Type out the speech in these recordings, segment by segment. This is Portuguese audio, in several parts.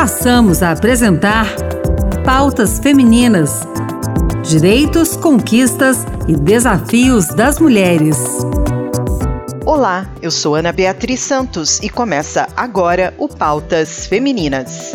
passamos a apresentar Pautas Femininas: Direitos, Conquistas e Desafios das Mulheres. Olá, eu sou Ana Beatriz Santos e começa agora o Pautas Femininas.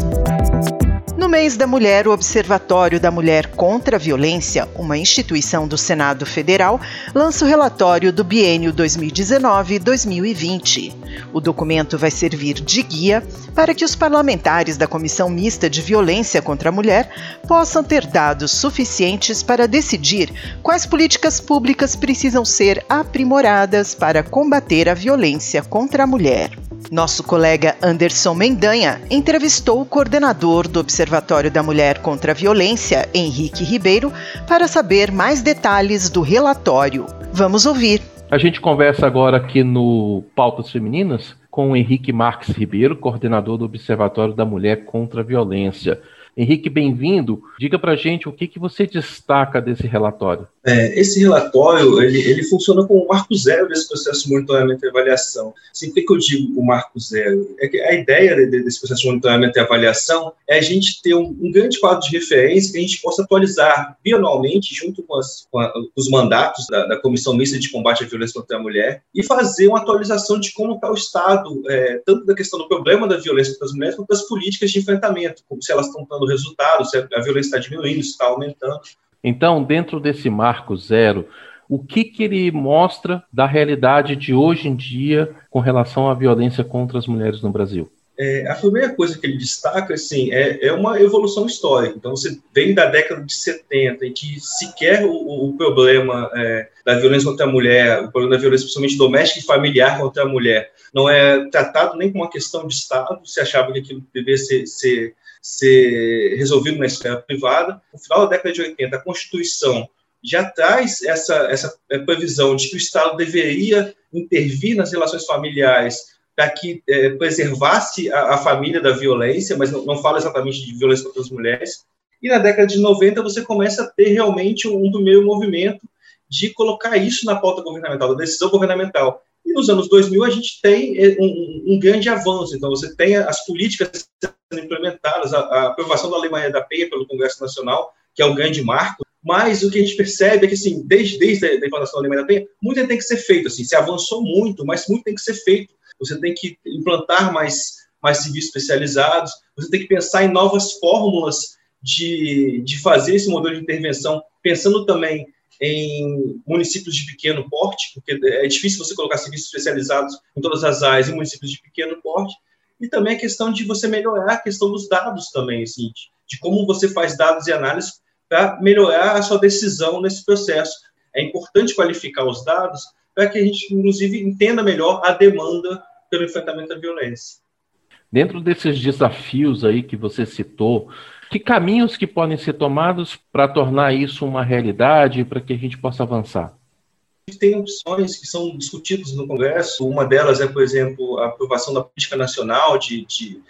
No mês da mulher, o Observatório da Mulher contra a Violência, uma instituição do Senado Federal, lança o relatório do biênio 2019-2020. O documento vai servir de guia para que os parlamentares da Comissão Mista de Violência contra a Mulher possam ter dados suficientes para decidir quais políticas públicas precisam ser aprimoradas para combater a violência contra a mulher. Nosso colega Anderson Mendanha entrevistou o coordenador do Observatório da Mulher contra a Violência, Henrique Ribeiro, para saber mais detalhes do relatório. Vamos ouvir. A gente conversa agora aqui no Pautas Femininas com o Henrique Marques Ribeiro, coordenador do Observatório da Mulher contra a Violência. Henrique, bem-vindo. Diga para gente o que, que você destaca desse relatório. É, esse relatório ele, ele funciona como o marco zero desse processo de monitoramento e avaliação. Assim, o que, eu digo o marco zero? É que a ideia de, desse processo de monitoramento e avaliação é a gente ter um, um, grande quadro de referência que a gente possa atualizar bianualmente junto com, as, com a, os mandatos da, da, Comissão Mista de Combate à Violência contra a Mulher e fazer uma atualização de como está o Estado, é, tanto da questão do problema da violência contra as mulheres, quanto das políticas de enfrentamento, como se elas estão dando resultado, se a violência está diminuindo, se está aumentando. Então, dentro desse marco zero, o que, que ele mostra da realidade de hoje em dia com relação à violência contra as mulheres no Brasil? É, a primeira coisa que ele destaca assim, é, é uma evolução histórica. Então, você vem da década de 70, em que sequer o, o problema é, da violência contra a mulher, o problema da violência, principalmente doméstica e familiar contra a mulher, não é tratado nem como uma questão de Estado, se achava que aquilo deveria ser, ser ser resolvido na esfera privada. No final da década de 80, a Constituição já traz essa, essa previsão de que o Estado deveria intervir nas relações familiares para que é, preservasse a, a, família da violência, mas não, não, fala exatamente de violência contra as mulheres. E na década de 90 você começa a ter realmente um, primeiro movimento de colocar isso na pauta governamental, da decisão governamental. E nos anos 2000 a gente tem é, um, um grande avanço. Então você tem as políticas sendo implementadas, a, a aprovação da Lei Maria da Penha pelo Congresso Nacional, que é um grande marco, mas o que a gente percebe é que, assim, desde, desde a implantação da Lei Maria da Penha, muito tem que ser feito, assim, se avançou muito, mas muito tem que ser feito. Você tem que implantar mais, mais serviços especializados, você tem que pensar em novas fórmulas de, de fazer esse modelo de intervenção, pensando também em municípios de pequeno porte, porque é difícil você colocar serviços especializados em todas as áreas em municípios de pequeno porte, e também a questão de você melhorar a questão dos dados também, assim, de como você faz dados e análise para melhorar a sua decisão nesse processo. É importante qualificar os dados para que a gente, inclusive, entenda melhor a demanda pelo enfrentamento da violência. Dentro desses desafios aí que você citou, que caminhos que podem ser tomados para tornar isso uma realidade, para que a gente possa avançar? Tem opções que são discutidas no Congresso. Uma delas é, por exemplo, a aprovação da política nacional de, de,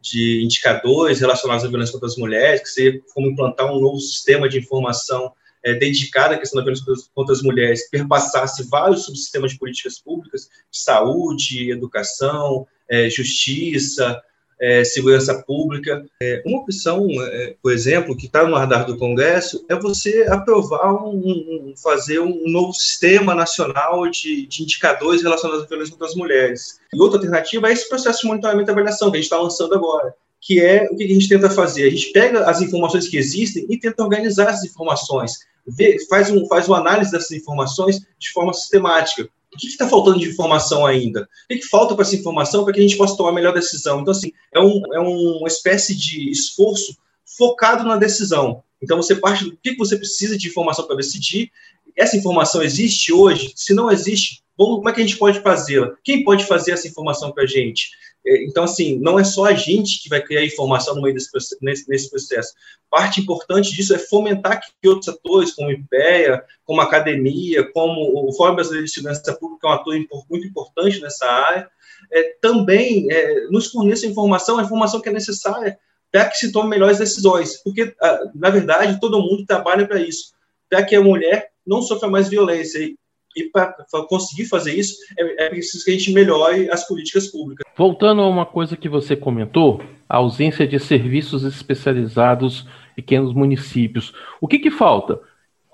de indicadores relacionados à violência contra as mulheres, que seria como implantar um novo sistema de informação é, dedicado à questão da violência contra as mulheres, perpassasse vários subsistemas de políticas públicas, saúde, educação, é, justiça, é, segurança pública. É, uma opção, é, por exemplo, que está no radar do Congresso, é você aprovar, um, um, fazer um novo sistema nacional de, de, indicadores relacionados à violência contra as mulheres. E outra alternativa é esse processo de monitoramento e avaliação que a gente está lançando agora, que é o que a gente tenta fazer. A gente pega as informações que existem e tenta organizar essas informações, vê, faz, um, faz uma análise dessas informações de forma sistemática o que está faltando de informação ainda? O que, que falta para essa informação para que a gente possa tomar a melhor decisão? Então, assim, é, um, é uma espécie de esforço focado na decisão. Então, você parte do que você precisa de informação para decidir. Essa informação existe hoje? Se não existe, como é que a gente pode fazê-la? Quem pode fazer essa informação para a gente? É, então, assim, não é só a gente que vai criar informação no meio desse, nesse, nesse processo. Parte importante disso é fomentar que outros atores, como o IPEA, como a academia, como o Fórum Brasileiro de Segurança Pública, é um ator muito importante nessa área, é, também é, nos forneça informação, a informação que é necessária para que se tomem melhores decisões. Porque, ah, na verdade, todo mundo trabalha para isso, para que a mulher não sofra mais violência. E para conseguir fazer isso, é, é preciso que a gente melhore as políticas públicas. Voltando a uma coisa que você comentou, a ausência de serviços especializados em pequenos municípios. O que, que falta?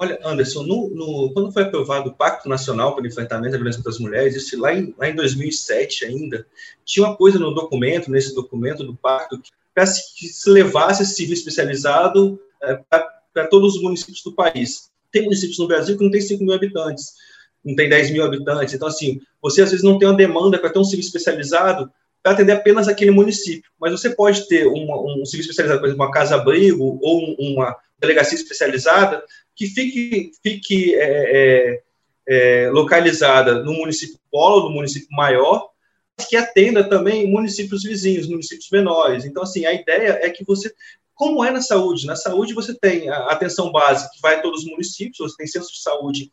Olha, Anderson, no, no, quando foi aprovado o Pacto Nacional para o Enfrentamento da Violência contra as Mulheres, isso lá em, lá em 2007 ainda, tinha uma coisa no documento, nesse documento do pacto, que, que se levasse esse serviço especializado é, para todos os municípios do país. Tem municípios no Brasil que não tem 5 mil habitantes, não tem 10 mil habitantes. Então, assim, você às vezes não tem uma demanda para ter um serviço especializado para atender apenas aquele município. Mas você pode ter uma, um serviço especializado, por exemplo, uma casa-abrigo ou uma delegacia especializada que fique, fique é, é, é, localizada no município polo, no município maior, que atenda também municípios vizinhos, municípios menores. Então, assim, a ideia é que você como é na saúde? Na saúde você tem a atenção básica que vai a todos os municípios, você tem centros de saúde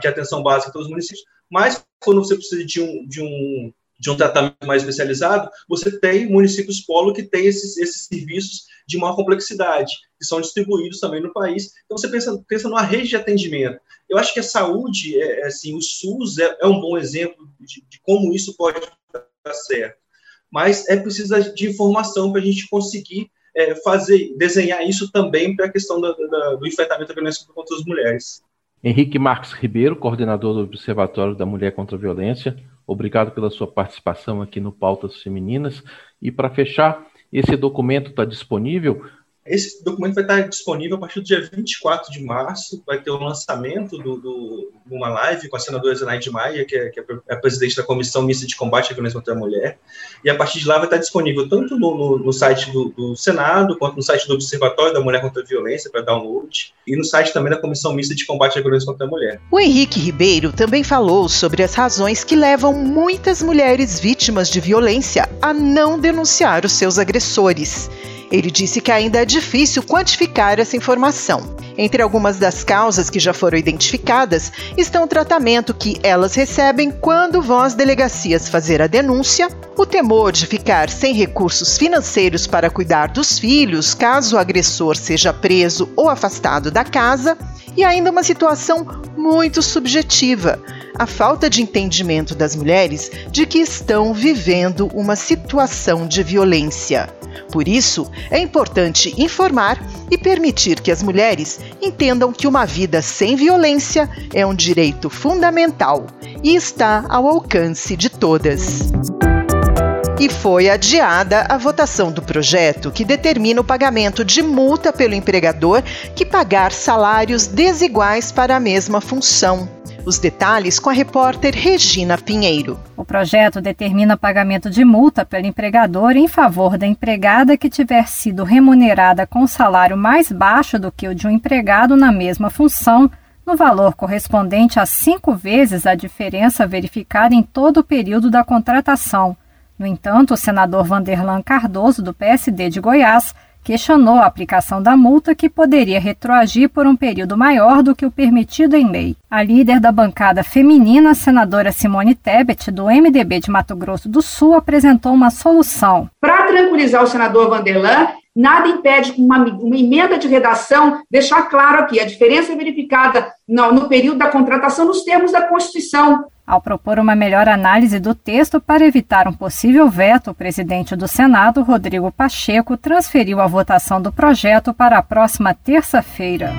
de atenção básica em todos os municípios, mas quando você precisa de um, de um, de um tratamento mais especializado, você tem municípios polo que têm esses, esses serviços de maior complexidade, que são distribuídos também no país. Então, você pensa, pensa numa rede de atendimento. Eu acho que a saúde, é, é assim, o SUS é, é um bom exemplo de, de, como isso pode dar certo. Mas é preciso de informação para a gente conseguir é, fazer, desenhar isso também para a questão da, do enfrentamento da violência contra as mulheres. Henrique Marques Ribeiro, coordenador do Observatório da Mulher contra a Violência, obrigado pela sua participação aqui no Pautas Femininas. E para fechar, esse documento está disponível esse documento vai estar disponível a partir do dia 24 de março. Vai ter o lançamento do, do, de uma live com a senadora Zenaide Maia, que é, que é, a presidente da Comissão Mista de Combate à Violência contra a Mulher. E a partir de lá vai estar disponível tanto no, no, no site do, do, Senado, quanto no site do Observatório da Mulher contra a Violência, para download, e no site também da Comissão Mista de Combate à Violência contra a Mulher. O Henrique Ribeiro também falou sobre as razões que levam muitas mulheres vítimas de violência a não denunciar os seus agressores. Ele disse que ainda é difícil quantificar essa informação. Entre algumas das causas que já foram identificadas estão o tratamento que elas recebem quando vão às delegacias fazer a denúncia, o temor de ficar sem recursos financeiros para cuidar dos filhos caso o agressor seja preso ou afastado da casa, e ainda uma situação muito subjetiva a falta de entendimento das mulheres de que estão vivendo uma situação de violência. Por isso, é importante informar e permitir que as mulheres entendam que uma vida sem violência é um direito fundamental e está ao alcance de todas. E foi adiada a votação do projeto que determina o pagamento de multa pelo empregador que pagar salários desiguais para a mesma função. Os detalhes com a repórter Regina Pinheiro. O projeto determina pagamento de multa pelo empregador em favor da empregada que tiver sido remunerada com salário mais baixo do que o de um empregado na mesma função, no valor correspondente a cinco vezes a diferença verificada em todo o período da contratação. No entanto, o senador Vanderlan Cardoso, do PSD de Goiás, questionou a aplicação da multa que poderia retroagir por um período maior do que o permitido em lei. A líder da bancada feminina, senadora Simone Tebet, do MDB de Mato Grosso do Sul, apresentou uma solução. Para tranquilizar o senador Vanderlan, nada impede uma, uma emenda de redação deixar claro aqui a diferença verificada no, no período da contratação nos termos da Constituição. Ao propor uma melhor análise do texto para evitar um possível veto, o presidente do Senado, Rodrigo Pacheco, transferiu a votação do projeto para a próxima terça-feira.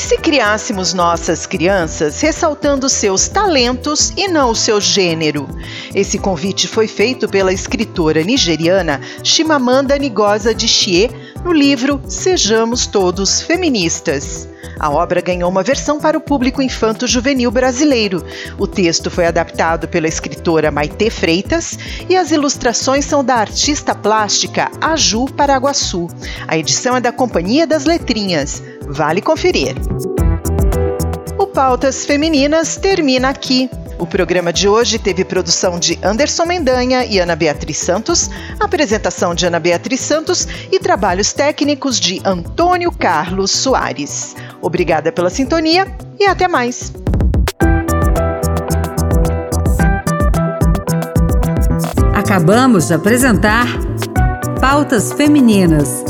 Se criássemos nossas crianças ressaltando seus talentos e não o seu gênero? Esse convite foi feito pela escritora nigeriana Chimamanda Ngozi Adichie no livro Sejamos Todos Feministas. A obra ganhou uma versão para o público infanto-juvenil brasileiro. O texto foi adaptado pela escritora Maite Freitas e as ilustrações são da artista plástica Aju Paraguaçu. A edição é da Companhia das Letrinhas. Vale conferir. O Pautas Femininas termina aqui. O programa de hoje teve produção de Anderson Mendanha e Ana Beatriz Santos, apresentação de Ana Beatriz Santos e trabalhos técnicos de Antônio Carlos Soares. Obrigada pela sintonia e até mais. Acabamos de apresentar Pautas Femininas.